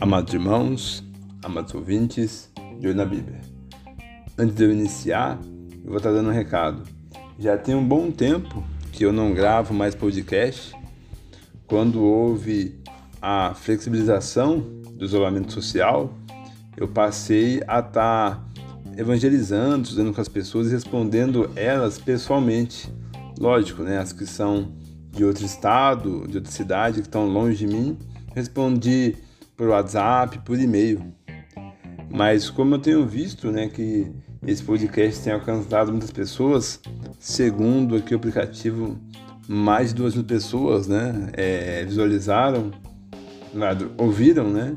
Amados irmãos, amados ouvintes, de Olho na Bíblia. Antes de eu iniciar, eu vou estar dando um recado. Já tem um bom tempo que eu não gravo mais podcast. Quando houve a flexibilização do isolamento social, eu passei a estar evangelizando, estudando com as pessoas e respondendo elas pessoalmente. Lógico, né? As que são de outro estado, de outra cidade, que estão longe de mim, respondi por WhatsApp, por e-mail. Mas como eu tenho visto, né, que esse podcast tem alcançado muitas pessoas, segundo aqui o aplicativo, mais de duas mil pessoas, né, é, visualizaram, ouviram, né,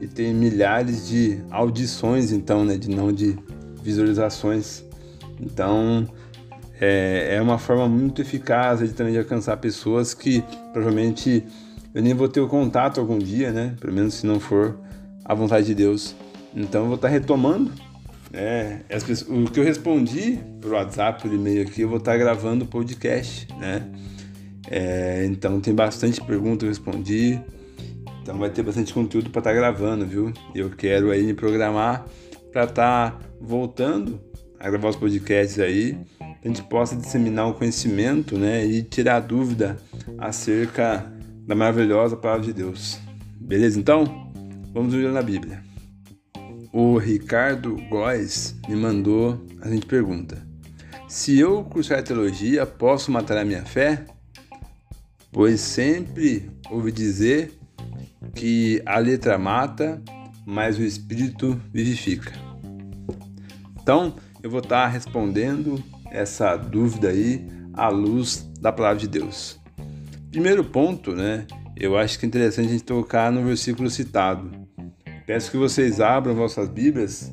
e tem milhares de audições, então, né, de não de visualizações. Então, é, é uma forma muito eficaz de também de alcançar pessoas que provavelmente eu nem vou ter o contato algum dia, né? Pelo menos se não for a vontade de Deus. Então eu vou estar retomando né? Pessoas, o que eu respondi por WhatsApp, por e-mail aqui, eu vou estar gravando o podcast, né? É, então tem bastante pergunta eu respondi. Então vai ter bastante conteúdo para estar gravando, viu? Eu quero aí me programar para estar voltando a gravar os podcasts aí, a gente possa disseminar o conhecimento, né, e tirar dúvida acerca da maravilhosa palavra de Deus. Beleza? Então, vamos ver na Bíblia. O Ricardo Góes me mandou a gente pergunta: Se eu cursar teologia, posso matar a minha fé? Pois sempre ouvi dizer que a letra mata, mas o espírito vivifica. Então, eu vou estar respondendo essa dúvida aí à luz da palavra de Deus. Primeiro ponto, né? Eu acho que é interessante a gente tocar no versículo citado. Peço que vocês abram vossas Bíblias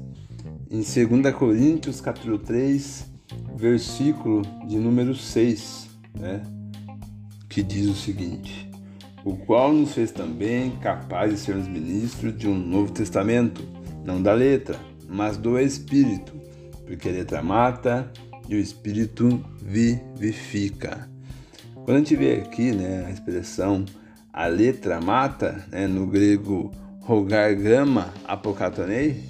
em 2 Coríntios, capítulo 3, versículo de número 6, né? Que diz o seguinte: O qual nos fez também capazes de sermos ministros de um novo testamento, não da letra, mas do Espírito, porque a letra mata e o Espírito vivifica. Quando a gente vê aqui né, a expressão a letra mata, né, no grego rogar grama apokatonei,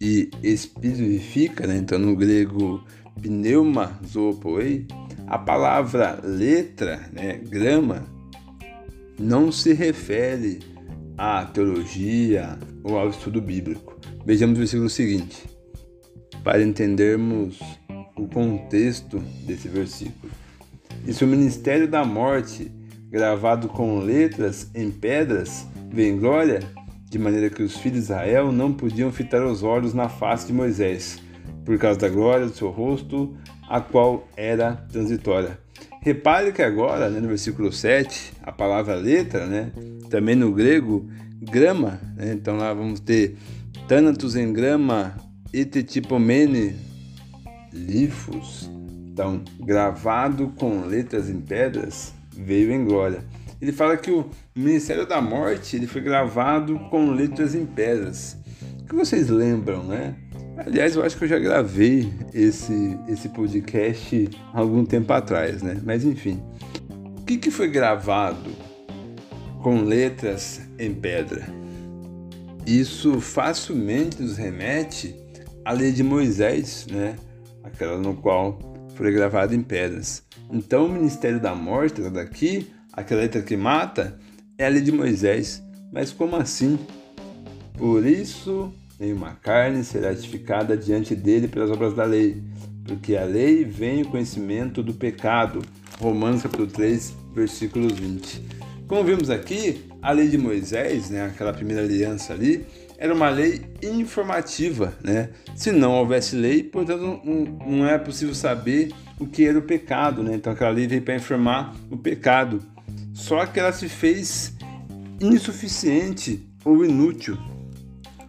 e espírito vivifica, né, então no grego pneuma zoopoei, a palavra letra, né, grama, não se refere à teologia ou ao estudo bíblico. Vejamos o versículo seguinte, para entendermos o contexto desse versículo. E se o ministério da morte, gravado com letras em pedras, vem glória, de maneira que os filhos de Israel não podiam fitar os olhos na face de Moisés, por causa da glória do seu rosto, a qual era transitória. Repare que agora, né, no versículo 7, a palavra letra, né, também no grego, grama, né, então lá vamos ter Thanatos em grama, etetipomene, lifos, então, gravado com letras em pedras, veio em glória. Ele fala que o Ministério da Morte ele foi gravado com letras em pedras. O que vocês lembram, né? Aliás, eu acho que eu já gravei esse, esse podcast algum tempo atrás, né? Mas enfim. O que, que foi gravado com letras em pedra? Isso facilmente nos remete à lei de Moisés, né? Aquela no qual foi gravado em pedras. Então, o ministério da morte, daqui, aquela letra que mata, é a lei de Moisés. Mas como assim? Por isso, nenhuma carne será edificada diante dele pelas obras da lei, porque a lei vem o conhecimento do pecado. Romanos capítulo 3, versículos 20. Como vimos aqui, a lei de Moisés, né, aquela primeira aliança ali, era uma lei informativa, né? Se não houvesse lei, portanto, não, não é possível saber o que era o pecado, né? Então, aquela lei veio para informar o pecado. Só que ela se fez insuficiente ou inútil.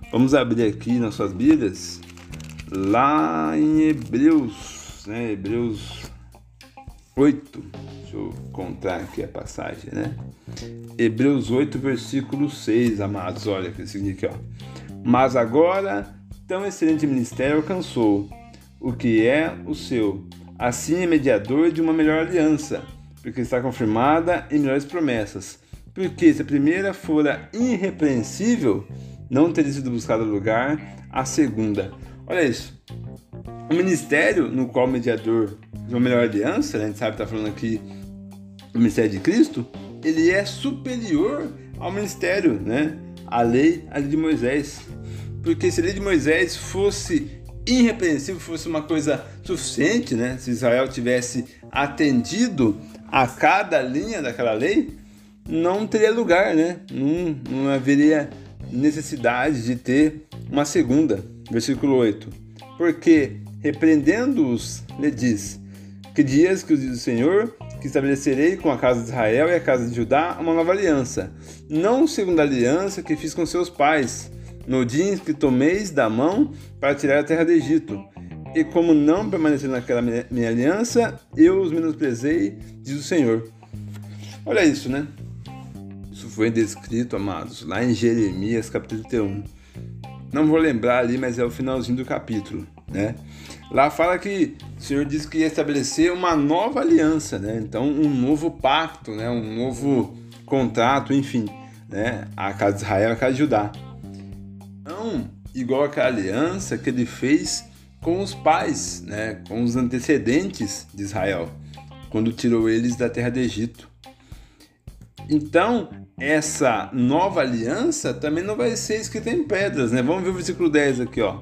Vamos abrir aqui nas suas Bíblias, lá em Hebreus, né? Hebreus 8. Deixa eu encontrar aqui a passagem, né? Hebreus 8, versículo 6, amados. Olha que significa, ó. Mas agora, tão excelente ministério alcançou, o que é o seu. Assim é mediador de uma melhor aliança, porque está confirmada em melhores promessas, Porque se a primeira fora irrepreensível, não teria sido buscado lugar a segunda. Olha isso. O ministério no qual o mediador uma melhor aliança, né, a gente sabe que está falando aqui do ministério de Cristo, ele é superior ao ministério, né? A lei, a lei de Moisés. Porque se a lei de Moisés fosse irrepreensível, fosse uma coisa suficiente, né? Se Israel tivesse atendido a cada linha daquela lei, não teria lugar, né? Não, não haveria necessidade de ter uma segunda. Versículo 8. Porque, repreendendo-os, lhe diz: Que dias que diz o Senhor que estabelecerei com a casa de Israel e a casa de Judá uma nova aliança, não segundo a aliança que fiz com seus pais, no dia em que tomeis da mão para tirar a terra do Egito. E como não permaneceram naquela minha aliança, eu os menosprezei, diz o Senhor. Olha isso, né? Isso foi descrito, amados, lá em Jeremias capítulo 31. Não vou lembrar ali, mas é o finalzinho do capítulo, né? Lá fala que o Senhor disse que ia estabelecer uma nova aliança, né? Então, um novo pacto, né? Um novo contrato, enfim, né? A casa de Israel, a casa de Judá. Não igual aquela aliança que ele fez com os pais, né? Com os antecedentes de Israel, quando tirou eles da terra do Egito. Então, essa nova aliança também não vai ser escrita em pedras, né? Vamos ver o versículo 10 aqui, ó.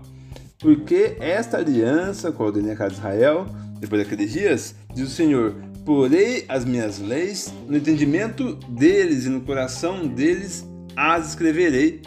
Porque esta aliança com a ordenei a casa de Israel, depois daqueles dias, diz o Senhor: porei as minhas leis no entendimento deles e no coração deles as escreverei,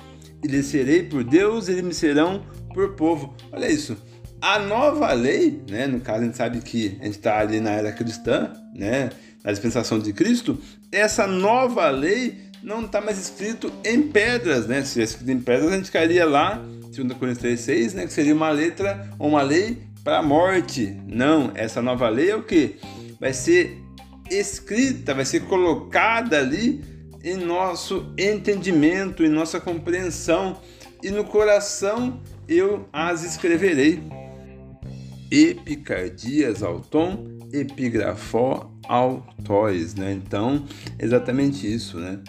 e lhes serei por Deus, e eles me serão por povo. Olha isso. A nova lei, né, no caso a gente sabe que a gente está ali na era cristã, né, na dispensação de Cristo, essa nova lei não está mais escrito em pedras, né? Se tivesse escrito em pedras, a gente cairia lá 2 Coríntios 3,6, né, que seria uma letra ou uma lei para a morte. Não, essa nova lei é o que? Vai ser escrita, vai ser colocada ali em nosso entendimento, em nossa compreensão, e no coração eu as escreverei. Epicardias ao tom, epigrafó ao tois, né? Então, exatamente isso, né?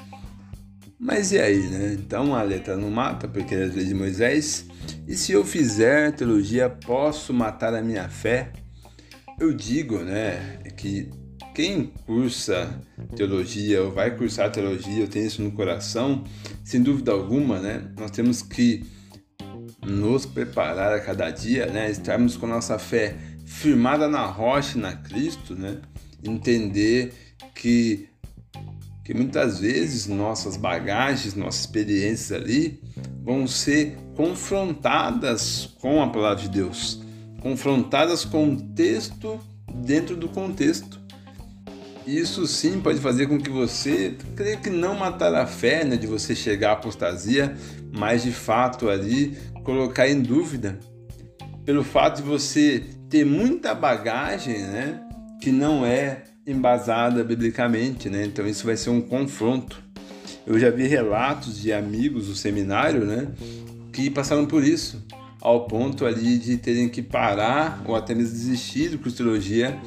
Mas e aí, né? Então a letra não mata, porque é a lei de Moisés. E se eu fizer teologia, posso matar a minha fé? Eu digo, né, que quem cursa teologia ou vai cursar teologia, eu tenho isso no coração, sem dúvida alguma, né? Nós temos que nos preparar a cada dia, né? Estarmos com nossa fé firmada na rocha, na Cristo, né? Entender que que muitas vezes nossas bagagens, nossas experiências ali vão ser confrontadas com a palavra de Deus, confrontadas com o texto dentro do contexto. Isso sim pode fazer com que você, creio que não matar a fé né, de você chegar à apostasia, mas de fato ali colocar em dúvida, pelo fato de você ter muita bagagem né, que não é embasada biblicamente, né? Então isso vai ser um confronto. Eu já vi relatos de amigos do seminário, né, que passaram por isso, ao ponto ali de terem que parar ou até mesmo desistir do cristologia,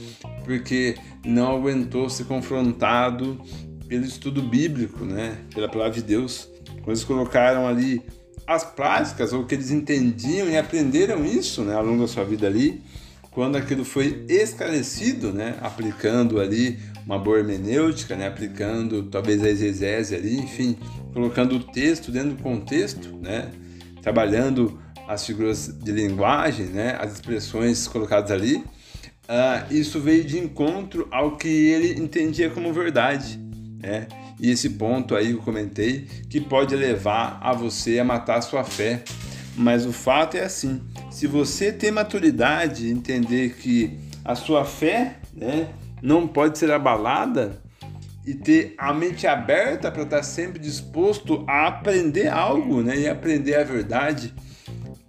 porque não aguentou ser confrontado pelo estudo bíblico, né, pela palavra de Deus. Quando eles colocaram ali as práticas ou que eles entendiam e aprenderam isso, né, ao longo da sua vida ali, quando aquilo foi esclarecido, né, aplicando ali uma boa hermenêutica, né, aplicando talvez a exegese ali, enfim, colocando o texto dentro do contexto, né, trabalhando as figuras de linguagem, né, as expressões colocadas ali, uh, isso veio de encontro ao que ele entendia como verdade, né, e esse ponto aí que eu comentei que pode levar a você a matar a sua fé, mas o fato é assim, se você tem maturidade, entender que a sua fé né, não pode ser abalada e ter a mente aberta para estar sempre disposto a aprender algo né, e aprender a verdade,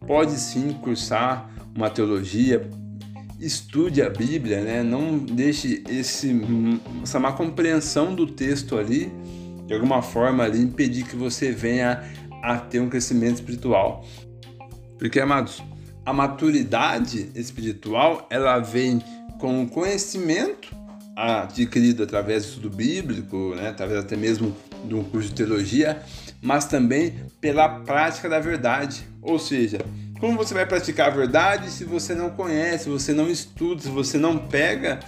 pode sim cursar uma teologia, estude a Bíblia, né? não deixe esse, essa má compreensão do texto ali, de alguma forma ali, impedir que você venha a ter um crescimento espiritual. Porque, amados, a maturidade espiritual ela vem com o conhecimento adquirido através do estudo bíblico, né, através até mesmo de um curso de teologia, mas também pela prática da verdade. Ou seja, como você vai praticar a verdade se você não conhece, se você não estuda, se você não pega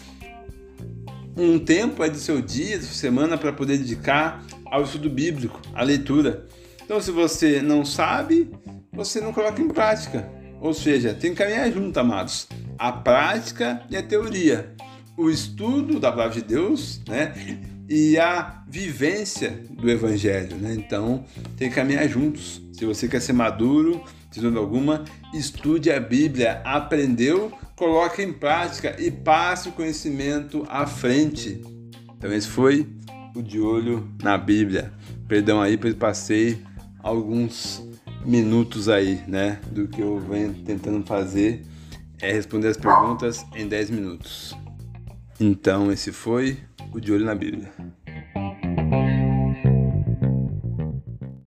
um tempo aí do seu dia, da sua semana para poder dedicar ao estudo bíblico, à leitura. Então, se você não sabe, você não coloca em prática. Ou seja, tem que caminhar junto, amados. A prática e a teoria. O estudo da palavra de Deus, né? E a vivência do evangelho, né? Então, tem que caminhar juntos. Se você quer ser maduro, dúvida alguma, estude a Bíblia. Aprendeu? Coloque em prática e passe o conhecimento à frente. Então, esse foi o de olho na Bíblia. Perdão aí, pois passei alguns minutos aí, né, do que eu venho tentando fazer é responder as perguntas em 10 minutos. Então, esse foi o de olho na Bíblia.